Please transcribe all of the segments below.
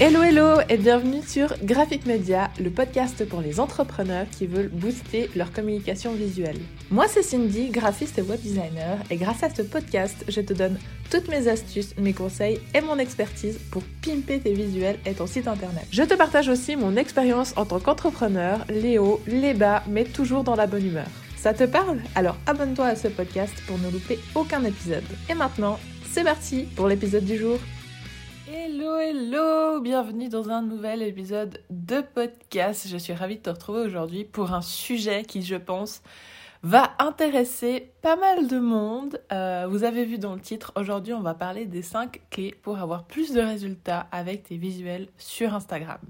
Hello hello et bienvenue sur Graphic Media, le podcast pour les entrepreneurs qui veulent booster leur communication visuelle. Moi c'est Cindy, graphiste et web designer et grâce à ce podcast, je te donne toutes mes astuces, mes conseils et mon expertise pour pimper tes visuels et ton site internet. Je te partage aussi mon expérience en tant qu'entrepreneur, les hauts, les bas, mais toujours dans la bonne humeur. Ça te parle? Alors abonne-toi à ce podcast pour ne louper aucun épisode. Et maintenant, c'est parti pour l'épisode du jour. Hello, hello Bienvenue dans un nouvel épisode de podcast. Je suis ravie de te retrouver aujourd'hui pour un sujet qui, je pense, va intéresser pas mal de monde. Euh, vous avez vu dans le titre, aujourd'hui on va parler des 5 clés pour avoir plus de résultats avec tes visuels sur Instagram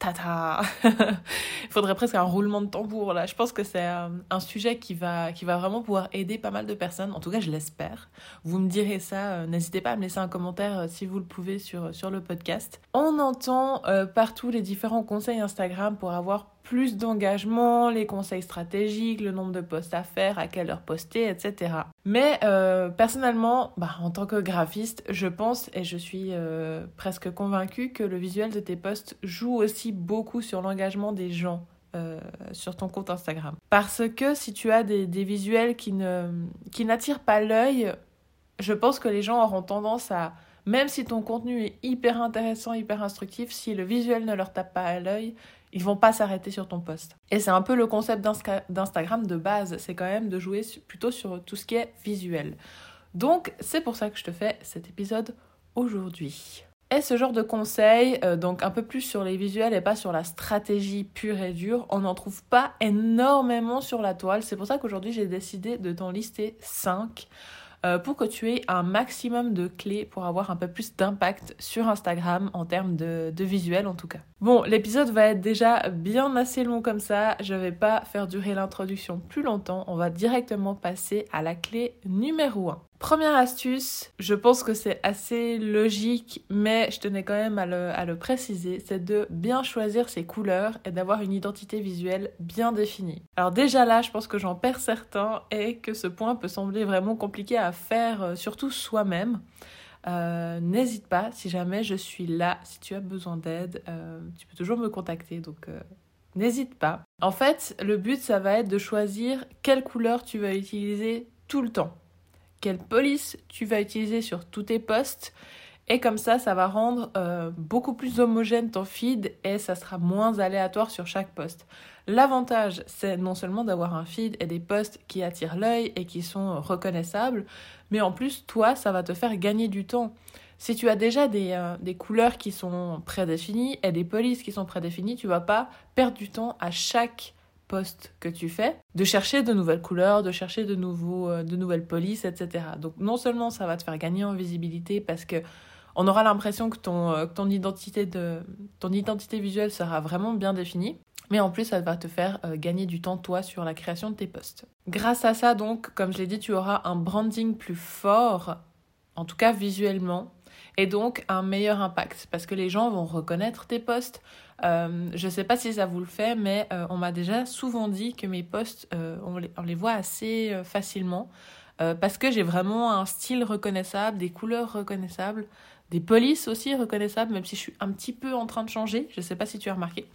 tata Il faudrait presque un roulement de tambour là. Je pense que c'est euh, un, sujet qui va, vraiment pouvoir aider pas mal de personnes. En tout cas, je l'espère. Vous me direz ça. Euh, n'hésitez pas à me laisser un commentaire euh, si vous le pouvez sur, sur le podcast. On entend partout les différents conseils Instagram pour avoir plus d'engagement, les conseils stratégiques, le nombre de posts à faire, à quelle heure poster, etc. Mais euh, personnellement, bah, en tant que graphiste, je pense et je suis euh, presque convaincue que le visuel de tes posts joue aussi beaucoup sur l'engagement des gens euh, sur ton compte Instagram. Parce que si tu as des, visuels qui, ne, qui n'attirent pas l'œil, je pense que les gens auront tendance à, même si ton contenu est hyper intéressant, hyper instructif, si le visuel ne leur tape pas à l'œil, ils vont pas s'arrêter sur ton post. Et c'est un peu le concept d'Instagram de base, c'est quand même de jouer plutôt sur tout ce qui est visuel. Donc c'est pour ça que je te fais cet épisode aujourd'hui. Et ce genre de conseils, euh, donc un peu plus sur les visuels et pas sur la stratégie pure et dure, on n'en trouve pas énormément sur la toile. C'est pour ça qu'aujourd'hui j'ai décidé de t'en lister 5 euh, pour que tu aies un maximum de clés pour avoir un peu plus d'impact sur Instagram en termes de, de visuel en tout cas. Bon, l'épisode va être déjà bien assez long comme ça, je vais pas faire durer l'introduction plus longtemps, on va directement passer à la clé numéro 1. Première astuce, je pense que c'est assez logique, mais je tenais quand même à le, préciser, c'est de bien choisir ses couleurs et d'avoir une identité visuelle bien définie. Alors déjà là, je pense que j'en perds certains et que ce point peut sembler vraiment compliqué à faire, euh, surtout soi-même. Euh, n'hésite pas, si jamais je suis là, si tu as besoin d'aide, euh, tu peux toujours me contacter, donc n'hésite pas. En fait, le but, ça va être de choisir quelle couleur tu vas utiliser tout le temps quelle police tu vas utiliser sur tous tes posts. Et comme ça, ça va rendre euh, beaucoup plus homogène ton feed et ça sera moins aléatoire sur chaque post. L'avantage, c'est non seulement d'avoir un feed et des posts qui attirent l'œil et qui sont reconnaissables, mais en plus, toi, ça va te faire gagner du temps. Si tu as déjà des, euh, des couleurs qui sont prédéfinies et des polices qui sont prédéfinies, tu vas pas perdre du temps à chaque que tu fais, de chercher de nouvelles couleurs, de chercher de, nouveaux, euh, de nouvelles polices, etc. Donc non seulement ça va te faire gagner en visibilité parce que on aura l'impression que ton, euh, ton, identité de, ton identité visuelle sera vraiment bien définie, mais en plus ça va te faire euh, gagner du temps toi sur la création de tes posts. Grâce à ça donc, comme je l'ai dit, tu auras un branding plus fort, en tout cas visuellement, et donc un meilleur impact parce que les gens vont reconnaître tes posts. Euh, je ne sais pas si ça vous le fait, mais euh, on m'a déjà souvent dit que mes posts, euh, on, les, voit assez facilement parce que j'ai vraiment un style reconnaissable, des couleurs reconnaissables, des polices aussi reconnaissables, même si je suis un petit peu en train de changer. Je ne sais pas si tu as remarqué.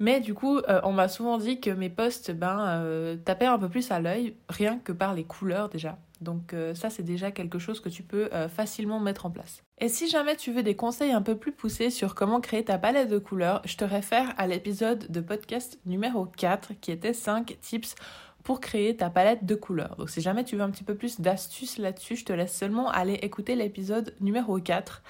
Mais du coup, on m'a souvent dit que mes posts ben, tapaient un peu plus à l'œil, rien que par les couleurs déjà. Donc euh, ça, c'est déjà quelque chose que tu peux euh, facilement mettre en place. Et si jamais tu veux des conseils un peu plus poussés sur comment créer ta palette de couleurs, je te réfère à l'épisode de podcast numéro 4 qui était 5 tips pour créer ta palette de couleurs. Donc si jamais tu veux un petit peu plus d'astuces là-dessus, je te laisse seulement aller écouter l'épisode numéro 4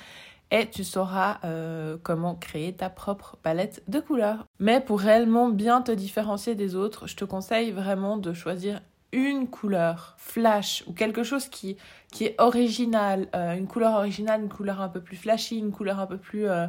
et tu sauras euh, comment créer ta propre palette de couleurs. Mais pour réellement bien te différencier des autres, je te conseille vraiment de choisir une couleur flash ou quelque chose qui, qui est original, euh, une couleur originale, une couleur un peu plus flashy, une couleur un peu plus... Euh,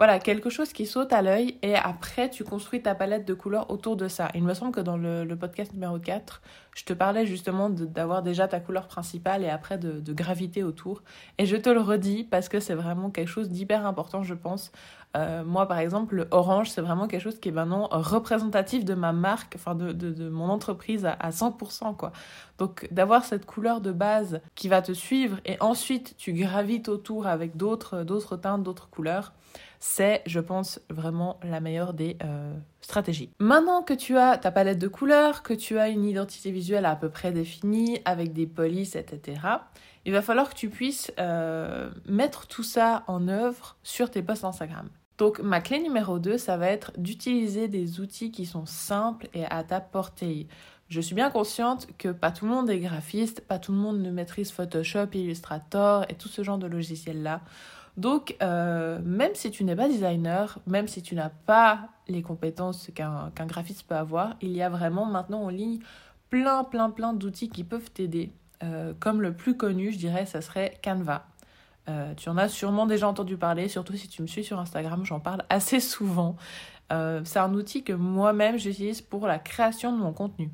voilà, quelque chose qui saute à l'œil et après tu construis ta palette de couleurs autour de ça. Il me semble que dans le, podcast numéro 4, je te parlais justement d'avoir déjà ta couleur principale et après de, de, graviter autour. Et je te le redis parce que c'est vraiment quelque chose d'hyper important, je pense, Euh, moi, par exemple, le orange, c'est vraiment quelque chose qui est maintenant représentatif de ma marque, enfin de, mon entreprise à, à 100%. Quoi. Donc d'avoir cette couleur de base qui va te suivre et ensuite tu gravites autour avec d'autres, d'autres teintes, d'autres couleurs, c'est, je pense, vraiment la meilleure des euh, stratégies. Maintenant que tu as ta palette de couleurs, que tu as une identité visuelle à peu près définie, avec des polices, etc., il va falloir que tu puisses euh, mettre tout ça en œuvre sur tes posts Instagram. Donc ma clé numéro 2, ça va être d'utiliser des outils qui sont simples et à ta portée. Je suis bien consciente que pas tout le monde est graphiste, pas tout le monde ne maîtrise Photoshop, Illustrator et tout ce genre de logiciels-là. Donc, euh, même si tu n'es pas designer, même si tu n'as pas les compétences qu'un graphiste peut avoir, il y a vraiment maintenant en ligne plein, plein, plein d'outils qui peuvent t'aider. Euh, comme le plus connu, je dirais, ça serait Canva. Euh, tu en as sûrement déjà entendu parler, surtout si tu me suis sur Instagram, j'en parle assez souvent. c'est un outil que moi-même j'utilise pour la création de mon contenu.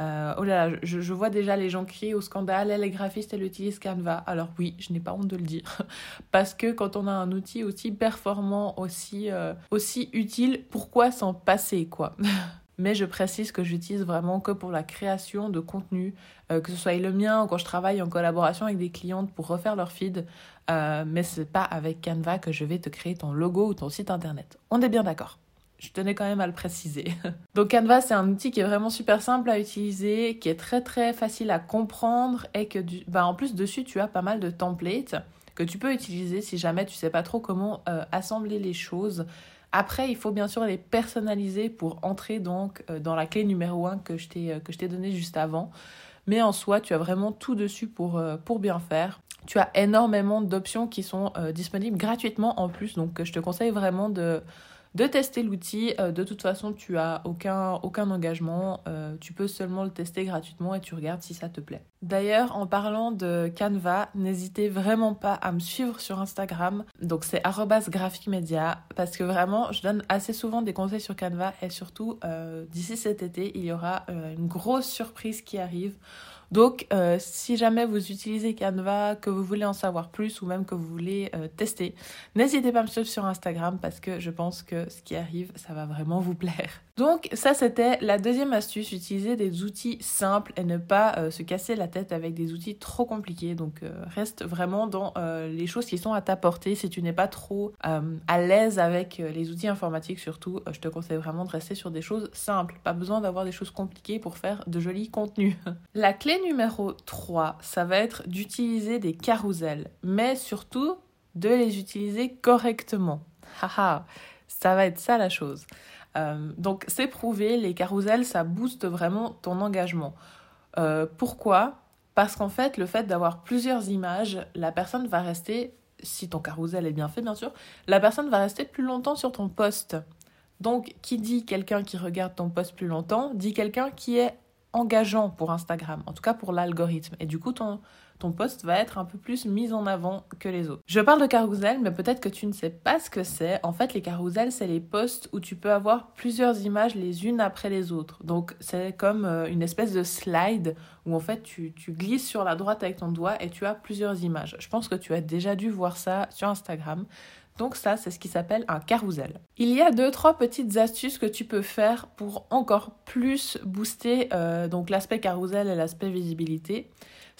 Euh, oh là là, je, vois déjà les gens crier au scandale, les graphistes, elles utilisent Canva. Alors oui, je n'ai pas honte de le dire. Parce que quand on a un outil aussi performant, aussi, euh, aussi utile, pourquoi s'en passer, quoi? Mais je précise que j'utilise vraiment que pour la création de contenu, euh, que ce soit le mien ou quand je travaille en collaboration avec des clientes pour refaire leur feed. mais c'est pas avec Canva que je vais te créer ton logo ou ton site internet. On est bien d'accord je tenais quand même à le préciser. Donc Canva, c'est un outil qui est vraiment super simple à utiliser, qui est très très facile à comprendre et que bah, en plus dessus tu as pas mal de templates que tu peux utiliser si jamais tu sais pas trop comment euh, assembler les choses. Après, il faut bien sûr les personnaliser pour entrer donc euh, dans la clé numéro 1 que je t'ai euh, que je t'ai donnée juste avant. Mais en soi, tu as vraiment tout dessus pour, pour bien faire. Tu as énormément d'options qui sont disponibles gratuitement en plus, donc je te conseille vraiment de de tester l'outil. Euh, de toute façon, tu as aucun, engagement. Euh, tu peux seulement le tester gratuitement et tu regardes si ça te plaît. D'ailleurs, en parlant de Canva, n'hésitez vraiment pas à me suivre sur Instagram. Donc c'est @graphicmedia parce que vraiment, je donne assez souvent des conseils sur Canva et surtout euh, d'ici cet été, il y aura une grosse surprise qui arrive. Donc, euh, si jamais vous utilisez Canva, que vous voulez en savoir plus ou même que vous voulez euh, tester, n'hésitez pas à me suivre sur Instagram parce que je pense que ce qui arrive, ça va vraiment vous plaire. Donc, ça, c'était la deuxième astuce, utiliser des outils simples et ne pas euh, se casser la tête avec des outils trop compliqués. Donc, reste vraiment dans les choses qui sont à ta portée. Si tu n'es pas trop à l'aise avec les outils informatiques, surtout, je te conseille vraiment de rester sur des choses simples. Pas besoin d'avoir des choses compliquées pour faire de jolis contenus. la clé numéro 3, ça va être d'utiliser des carousels, mais surtout de les utiliser correctement. Haha, ça va être ça la chose. Euh, donc c'est prouvé, les carousels, ça booste vraiment ton engagement. Euh, pourquoi? Parce qu'en fait, le fait d'avoir plusieurs images, la personne va rester, si ton carousel est bien fait bien sûr, la personne va rester plus longtemps sur ton poste. Donc, qui dit quelqu'un qui regarde ton poste plus longtemps, dit quelqu'un qui est engageant pour Instagram, en tout cas pour l'algorithme. Et du coup, ton, ton post va être un peu plus mis en avant que les autres. Je parle de carousel, mais peut-être que tu ne sais pas ce que c'est. En fait, les carousels, c'est les posts où tu peux avoir plusieurs images les unes après les autres. Donc, c'est comme euh, une espèce de slide où en fait tu, glisses sur la droite avec ton doigt et tu as plusieurs images. Je pense que tu as déjà dû voir ça sur Instagram. Donc ça, c'est ce qui s'appelle un carrousel. Il y a deux, trois petites astuces que tu peux faire pour encore plus booster euh, l'aspect carrousel et l'aspect visibilité.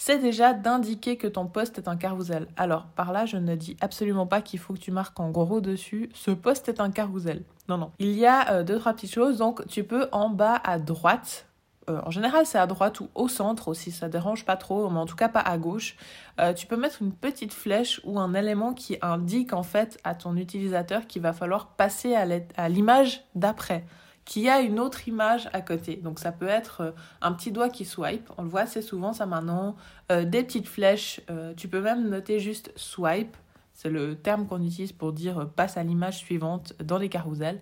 C'est déjà d'indiquer que ton poste est un carrousel. Alors par là, je ne dis absolument pas qu'il faut que tu marques en gros dessus, ce poste est un carrousel. Non, non. Il y a euh, deux, trois petites choses. Donc tu peux en bas à droite euh, en général c'est à droite ou au centre aussi, ça dérange pas trop, mais en tout cas pas à gauche. Euh, tu peux mettre une petite flèche ou un élément qui indique en fait à ton utilisateur qu'il va falloir passer à l'image d'après, qu'il y a une autre image à côté. Donc ça peut être euh, un petit doigt qui swipe, on le voit assez souvent ça maintenant, des petites flèches, tu peux même noter juste swipe, c'est le terme qu'on utilise pour dire passe à l'image suivante dans les carousels.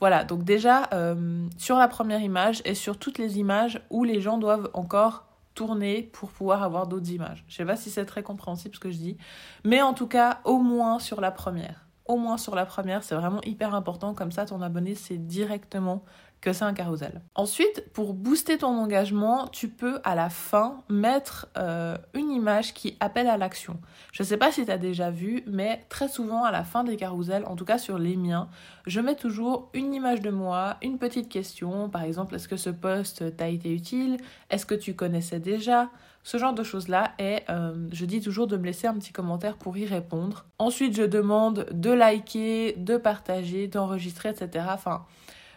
Voilà, donc déjà euh, sur la première image et sur toutes les images où les gens doivent encore tourner pour pouvoir avoir d'autres images. Je sais pas si c'est très compréhensible ce que je dis, mais en tout cas au moins sur la première. Au moins sur la première, c'est vraiment hyper important, comme ça ton abonné sait directement que c'est un carousel. Ensuite, pour booster ton engagement, tu peux à la fin mettre euh, une image qui appelle à l'action. Je ne sais pas si tu as déjà vu, mais très souvent à la fin des carousels, en tout cas sur les miens, je mets toujours une image de moi, une petite question, par exemple, est-ce que ce post t'a été utile? Est-ce que tu connaissais déjà? Ce genre de choses-là et euh, je dis toujours de me laisser un petit commentaire pour y répondre. Ensuite, je demande de liker, de partager, d'enregistrer, etc. Enfin,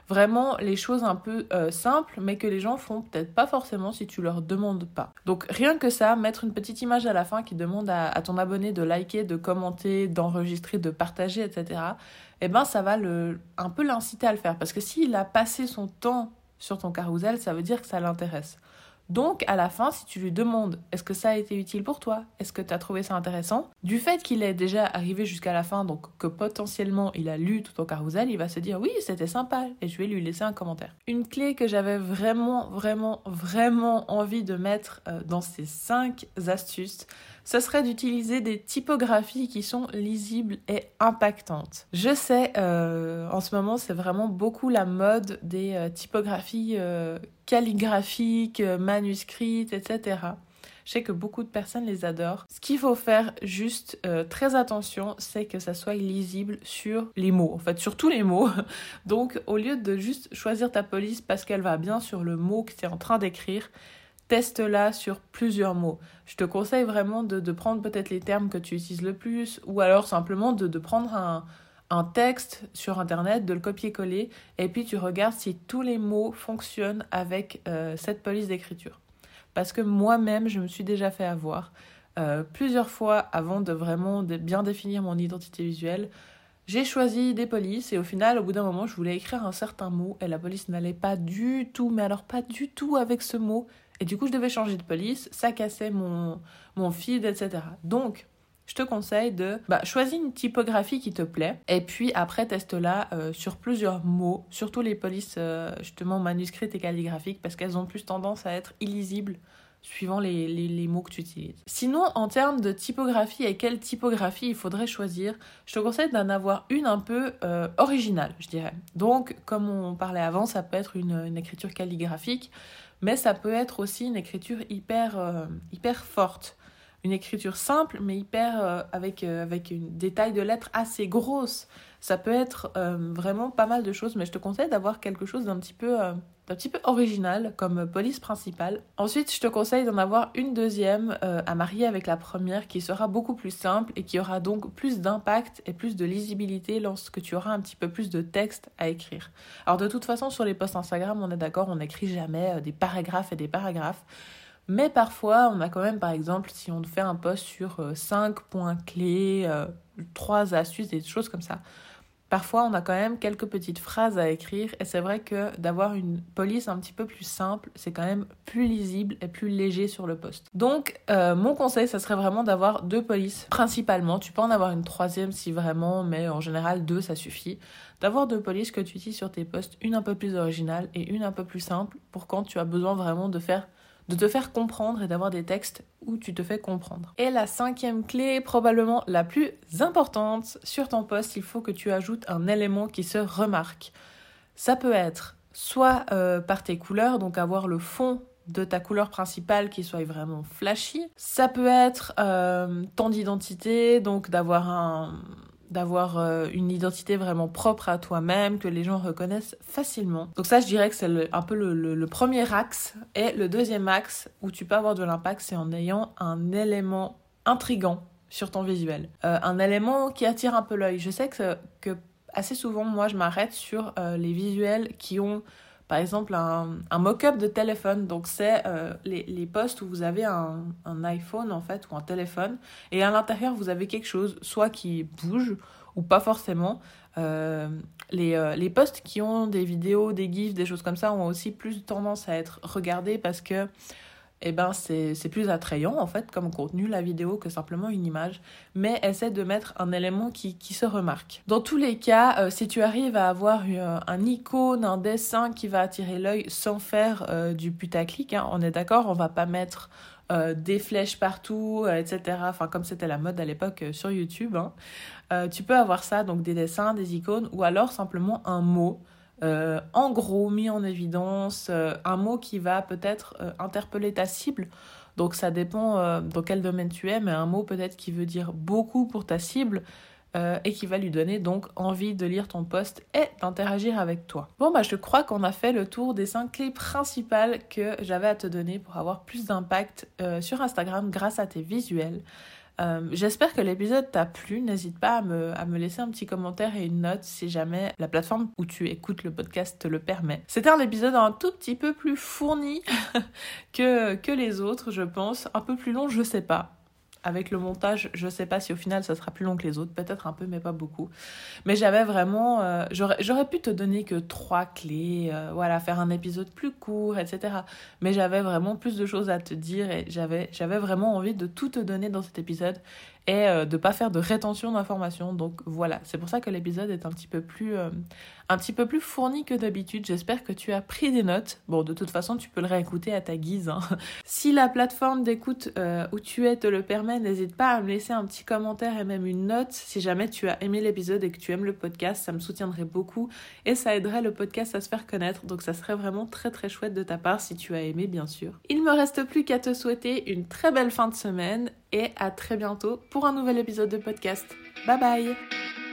Vraiment les choses un peu euh, simples, mais que les gens font peut-être pas forcément si tu leur demandes pas. Donc rien que ça, mettre une petite image à la fin qui demande à, ton abonné de liker, de commenter, d'enregistrer, de partager, etc. Eh ben ça va un peu l'inciter à le faire. Parce que s'il a passé son temps sur ton carrousel, ça veut dire que ça l'intéresse. Donc, à la fin, si tu lui demandes est-ce que ça a été utile pour toi? Est-ce que tu as trouvé ça intéressant? Du fait qu'il est déjà arrivé jusqu'à la fin, donc que potentiellement il a lu tout ton carousel, il va se dire oui, c'était sympa et je vais lui laisser un commentaire. Une clé que j'avais vraiment, vraiment, vraiment envie de mettre euh, dans ces 5 astuces, ce serait d'utiliser des typographies qui sont lisibles et impactantes. Je sais, euh, en ce moment, c'est vraiment beaucoup la mode des euh, typographies euh, calligraphiques, manuscrites, etc. Je sais que beaucoup de personnes les adorent. Ce qu'il faut faire juste très attention, c'est que ça soit lisible sur les mots, en fait sur tous les mots. Donc au lieu de juste choisir ta police parce qu'elle va bien sur le mot que tu es en train d'écrire, teste-la sur plusieurs mots. Je te conseille vraiment de, prendre peut-être les termes que tu utilises le plus, ou alors simplement de, prendre un, texte sur Internet, de le copier-coller, et puis tu regardes si tous les mots fonctionnent avec euh, cette police d'écriture. Parce que moi-même, je me suis déjà fait avoir euh, plusieurs fois avant de vraiment bien définir mon identité visuelle. J'ai choisi des polices et au final, au bout d'un moment, je voulais écrire un certain mot et la police n'allait pas du tout, mais alors pas du tout avec ce mot. Et du coup, je devais changer de police, ça cassait mon, mon feed, etc. Donc, je te conseille de bah, choisir une typographie qui te plaît et puis après teste-la euh, sur plusieurs mots, surtout les polices euh, justement manuscrites et calligraphiques parce qu'elles ont plus tendance à être illisibles suivant les, les, mots que tu utilises. Sinon, en termes de typographie et quelle typographie il faudrait choisir, je te conseille d'en avoir une un peu euh, originale, je dirais. Donc, comme on parlait avant, ça peut être une, écriture calligraphique mais ça peut être aussi une écriture hyper, euh, hyper forte. Une écriture simple, mais hyper euh, avec, avec une détail de lettres assez grosse. Ça peut être vraiment pas mal de choses, mais je te conseille d'avoir quelque chose d'un petit peu un petit peu original comme police principale. Ensuite, je te conseille d'en avoir une deuxième euh, à marier avec la première qui sera beaucoup plus simple et qui aura donc plus d'impact et plus de lisibilité lorsque tu auras un petit peu plus de texte à écrire. Alors de toute façon, sur les posts Instagram, on est d'accord, on n'écrit jamais euh, des paragraphes et des paragraphes. Mais parfois, on a quand même, par exemple, si on fait un post sur 5 euh, points clés, 3 astuces, des choses comme ça, Parfois, on a quand même quelques petites phrases à écrire et c'est vrai que d'avoir une police un petit peu plus simple, c'est quand même plus lisible et plus léger sur le poste. Donc, euh, mon conseil, ça serait vraiment d'avoir deux polices principalement. Tu peux en avoir une troisième si vraiment, mais en général, deux, ça suffit. D'avoir deux polices que tu utilises sur tes postes, une un peu plus originale et une un peu plus simple pour quand tu as besoin vraiment de faire de te faire comprendre et d'avoir des textes où tu te fais comprendre. Et la cinquième clé, probablement la plus importante, sur ton poste, il faut que tu ajoutes un élément qui se remarque. Ça peut être soit euh, par tes couleurs, donc avoir le fond de ta couleur principale qui soit vraiment flashy. Ça peut être euh, ton identité, donc d'avoir un, d'avoir euh, une identité vraiment propre à toi-même, que les gens reconnaissent facilement. Donc ça, je dirais que c'est un peu le, premier axe. Et le deuxième axe où tu peux avoir de l'impact, c'est en ayant un élément intrigant sur ton visuel. Euh, un élément qui attire un peu l'œil. Je sais que, que assez souvent, moi, je m'arrête sur euh, les visuels qui ont par exemple un, un mock-up de téléphone. Donc c'est euh, les, les postes où vous avez un, un, iPhone en fait ou un téléphone et à l'intérieur vous avez quelque chose soit qui bouge ou pas forcément. Euh, les, euh, les posts qui ont des vidéos, des gifs, des choses comme ça ont aussi plus tendance à être regardés parce que eh ben c'est plus attrayant en fait comme contenu la vidéo que simplement une image, mais essaie de mettre un élément qui, qui se remarque. Dans tous les cas, euh, si tu arrives à avoir euh, un icône, un dessin qui va attirer l'œil sans faire euh, du putaclic, hein, on est d'accord, on va pas mettre des flèches partout, etc. Enfin comme c'était la mode à l'époque sur YouTube. Hein. tu peux avoir ça, donc des dessins, des icônes, ou alors simplement un mot euh, en gros mis en évidence, euh, un mot qui va peut-être euh, interpeller ta cible. Donc ça dépend dans quel domaine tu es, mais un mot peut-être qui veut dire beaucoup pour ta cible. et qui va lui donner donc envie de lire ton post et d'interagir avec toi. Bon bah je crois qu'on a fait le tour des 5 clés principales que j'avais à te donner pour avoir plus d'impact sur Instagram grâce à tes visuels. Euh, j'espère que l'épisode t'a plu. N'hésite pas à me, laisser un petit commentaire et une note si jamais la plateforme où tu écoutes le podcast te le permet. C'était un épisode un tout petit peu plus fourni que, que les autres, je pense. Un peu plus long, je sais pas avec le montage, je sais pas si au final ça sera plus long que les autres, peut-être un peu, mais pas beaucoup. Mais j'avais vraiment, euh, j'aurais pu te donner que trois clés, euh, voilà, faire un épisode plus court, etc. Mais j'avais vraiment plus de choses à te dire et j'avais, j'avais vraiment envie de tout te donner dans cet épisode et euh, de pas faire de rétention d'informations. Donc voilà, c'est pour ça que l'épisode est un petit peu plus euh, un petit peu plus fourni que d'habitude. J'espère que tu as pris des notes. Bon, de toute façon, tu peux le réécouter à ta guise. Hein. si la plateforme d'écoute euh, où tu es te le permet, n'hésite pas à me laisser un petit commentaire et même une note si jamais tu as aimé l'épisode et que tu aimes le podcast. Ça me soutiendrait beaucoup et ça aiderait le podcast à se faire connaître. Donc ça serait vraiment très très chouette de ta part si tu as aimé, bien sûr. Il me reste plus qu'à te souhaiter une très belle fin de semaine et à très bientôt pour un nouvel épisode de podcast. Bye bye